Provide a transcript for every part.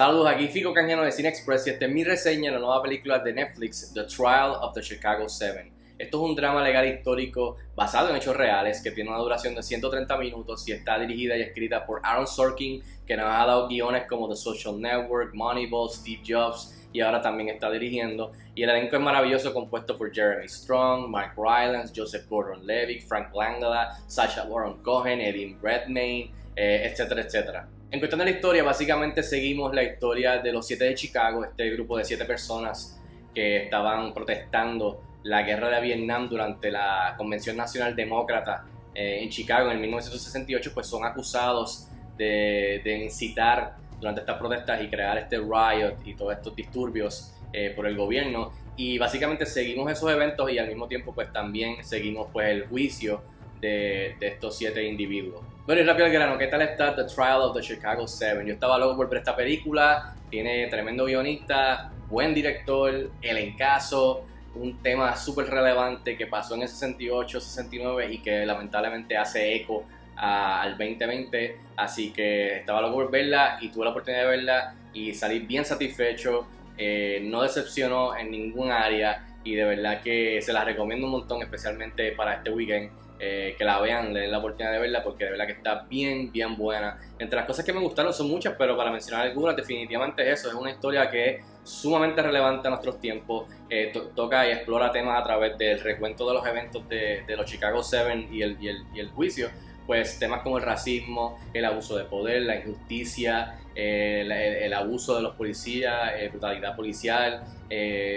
Saludos, aquí Fico Cañano de Cine Express y esta es mi reseña de la nueva película de Netflix, The Trial of the Chicago Seven. Esto es un drama legal histórico basado en hechos reales que tiene una duración de 130 minutos y está dirigida y escrita por Aaron Sorkin, que nos ha dado guiones como The Social Network, Moneyball, Steve Jobs y ahora también está dirigiendo. Y el elenco es maravilloso compuesto por Jeremy Strong, Mike Rylance, Joseph Gordon-Levitt, Frank Langella, Sacha Baron Cohen, Eddie Redmayne, eh, etcétera, etcétera. En cuestión de la historia, básicamente seguimos la historia de los siete de Chicago, este grupo de siete personas que estaban protestando la guerra de Vietnam durante la Convención Nacional Demócrata eh, en Chicago en 1968, pues son acusados de, incitar durante estas protestas y crear este riot y todos estos disturbios eh, por el gobierno. Y básicamente seguimos esos eventos y al mismo tiempo pues también seguimos pues el juicio de, de estos siete individuos. Bueno, y rápido al grano, ¿qué tal está The Trial of the Chicago Seven? Yo estaba loco por ver esta película, tiene tremendo guionista, buen director, el encaso, un tema súper relevante que pasó en el 68, 69 y que lamentablemente hace eco al 2020. Así que estaba loco por verla y tuve la oportunidad de verla y salí bien satisfecho. Eh, no decepcionó en ningún área y de verdad que se la recomiendo un montón, especialmente para este weekend. Eh, que la vean, le den la oportunidad de verla porque de verdad que está bien, bien buena. Entre las cosas que me gustaron son muchas, pero para mencionar algunas, definitivamente eso, es una historia que es sumamente relevante a nuestros tiempos, eh, toca y explora temas a través del recuento de los eventos de, los Chicago Seven y el, y el, y el juicio, pues temas como el racismo, el abuso de poder, la injusticia, eh, el, abuso de los policías, brutalidad policial,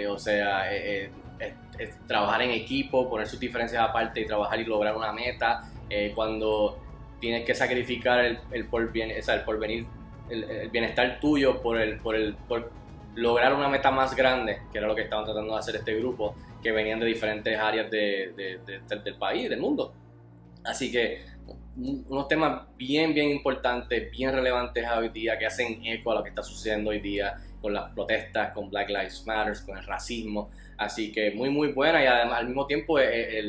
o sea, trabajar en equipo, poner sus diferencias aparte y trabajar y lograr una meta. Eh, cuando tienes que sacrificar el, el, porven, o el porvenir, el, bienestar tuyo por, el, por, el, por lograr una meta más grande, que era lo que estaban tratando de hacer este grupo, que venían de diferentes áreas de, del país, del mundo. Así que unos temas bien, bien importantes, bien relevantes hoy día, que hacen eco a lo que está sucediendo hoy día con las protestas, con Black Lives Matter, con el racismo. Así que muy, muy buena y además al mismo tiempo es,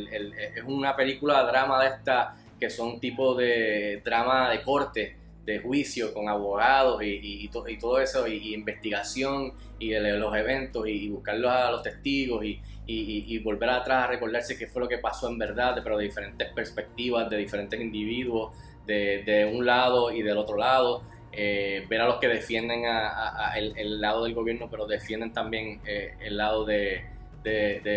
una película drama de esta que son tipo de drama de corte, de juicio con abogados y, todo eso, y, investigación y de los eventos y, buscar a los testigos y, volver atrás a recordarse qué fue lo que pasó en verdad, pero de diferentes perspectivas, de diferentes individuos, de un lado y del otro lado. Eh, ver a los que defienden el, lado del gobierno, pero defienden también eh, el lado de,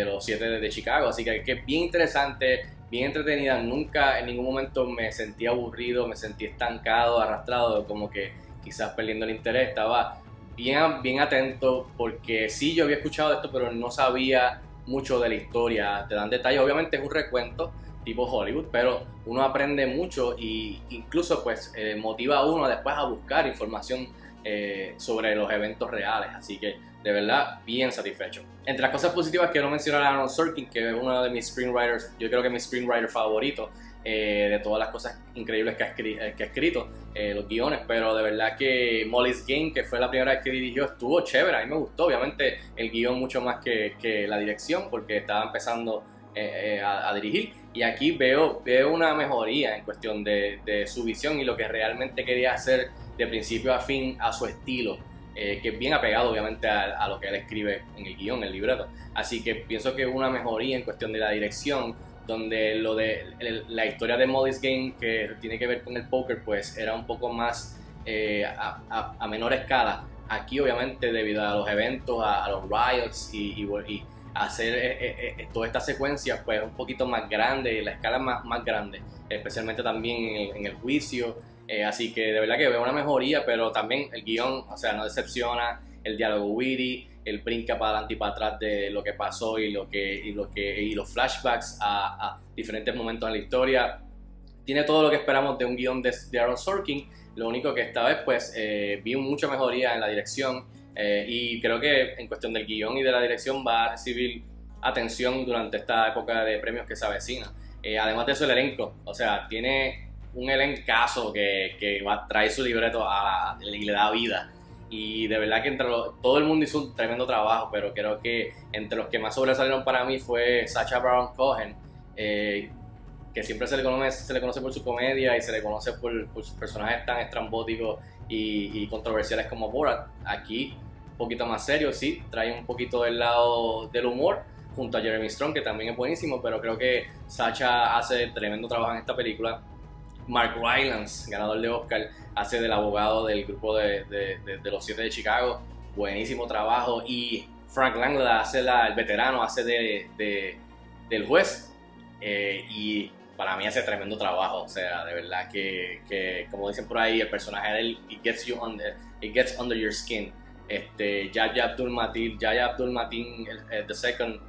los siete de, Chicago. Así que, es bien interesante, bien entretenida. Nunca en ningún momento me sentí aburrido, me sentí estancado, arrastrado, como que quizás perdiendo el interés. Estaba bien, bien atento porque sí, yo había escuchado esto, pero no sabía mucho de la historia. Te dan detalles, obviamente es un recuento tipo Hollywood, pero uno aprende mucho y incluso pues eh, motiva a uno después a buscar información eh, sobre los eventos reales, así que de verdad bien satisfecho. Entre las cosas positivas quiero mencionar a Aaron Sorkin, que es uno de mis screenwriters, yo creo que mi screenwriter favorito, eh, de todas las cosas increíbles que ha, ha escrito, los guiones, pero de verdad que Molly's Game, que fue la primera vez que dirigió, estuvo chévere, a mí me gustó, obviamente el guion mucho más que, que la dirección, porque estaba empezando a, a, dirigir. Y aquí veo, veo una mejoría en cuestión de, de, su visión y lo que realmente quería hacer de principio a fin a su estilo, eh, que es bien apegado obviamente a, lo que él escribe en el guion, el libreto. Así que pienso que una mejoría en cuestión de la dirección, donde lo de la historia de Molly's Game, que tiene que ver con el póker, pues era un poco más eh, a, a, menor escala. Aquí obviamente debido a los eventos, a, los riots y, y hacer eh, eh, eh, toda esta secuencia pues un poquito más grande, la escala más, más grande, especialmente también en el, juicio. así que de verdad que veo una mejoría, pero también el guion, o sea, no decepciona, el diálogo witty, el brinca para adelante y para atrás de lo que pasó y lo que y lo que y los flashbacks a, diferentes momentos en la historia. Tiene todo lo que esperamos de un guion de, de Aaron Sorkin. Lo único que esta vez pues vi mucha mejoría en la dirección eh, y creo que en cuestión del guion y de la dirección va a recibir atención durante esta época de premios que se avecina. Eh, además de eso, el elenco, o sea, tiene un elencazo que, que va a traer su libreto a, y le da vida. Y de verdad que entre todo el mundo hizo un tremendo trabajo, pero creo que entre los que más sobresalieron para mí fue Sacha Baron Cohen. Eh, que siempre se le conoce, se le conoce por su comedia y se le conoce por, sus personajes tan estrambóticos y, controversiales como Borat. Aquí, un poquito más serio, sí, trae un poquito del lado del humor junto a Jeremy Strong, que también es buenísimo, pero creo que Sacha hace tremendo trabajo en esta película. Mark Rylance, ganador de Oscar, hace del abogado del grupo de, de, los siete de Chicago. Buenísimo trabajo. Y Frank Langla hace la, el veterano, hace de, del juez. Eh, y para mí hace tremendo trabajo. O sea, de verdad que, que como dicen por ahí, el personaje de él, it gets, you under, it gets under your skin. Este, Yaya Abdul Matin, Yaya Abdul Matin, the second,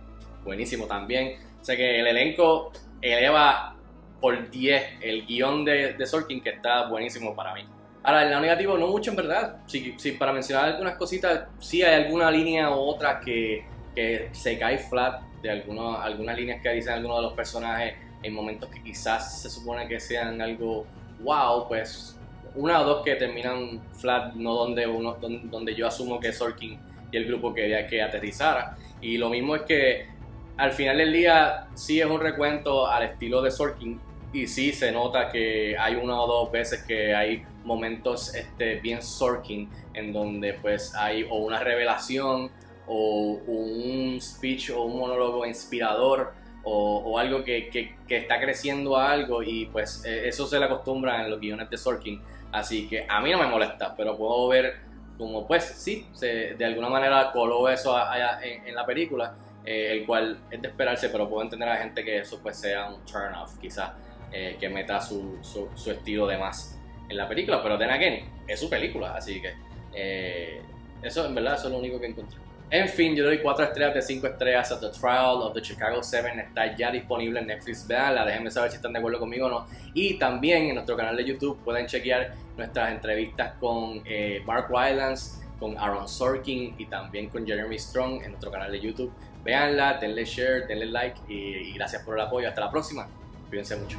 buenísimo también. O sea que el elenco eleva por 10 el guion de, de Sorkin, que está buenísimo para mí. Ahora, el lado negativo, no mucho en verdad. Sí, sí, para mencionar algunas cositas, sí hay alguna línea u otra que, que se cae flat de algunos, algunas líneas que dicen algunos de los personajes en momentos que quizás se supone que sean algo wow, pues una o dos que terminan flat, no donde, uno, donde, yo asumo que Sorkin y el grupo quería que aterrizara. Y lo mismo es que al final del día sí es un recuento al estilo de Sorkin y sí se nota que hay una o dos veces que hay momentos este, bien Sorkin en donde pues hay o una revelación o un speech o un monólogo inspirador o, algo que, que, está creciendo a algo y pues e, eso se le acostumbra en los guiones de Sorkin. Así que a mí no me molesta, pero puedo ver como pues sí, de alguna manera coló eso en, la película, eh, el cual es de esperarse, pero puedo entender a la gente que eso pues sea un turn off, quizás eh, que meta su, su, estilo de más en la película, pero then again, es su película, así que eh, eso en verdad eso es lo único que encontré. En fin, yo le doy 4 estrellas de 5 estrellas a The Trial of the Chicago 7. Está ya disponible en Netflix. Veanla, déjenme saber si están de acuerdo conmigo o no. Y también en nuestro canal de YouTube pueden chequear nuestras entrevistas con eh, Mark Rylance, con Aaron Sorkin y también con Jeremy Strong en nuestro canal de YouTube. Veanla, denle share, denle like y, y gracias por el apoyo. Hasta la próxima. Cuídense mucho.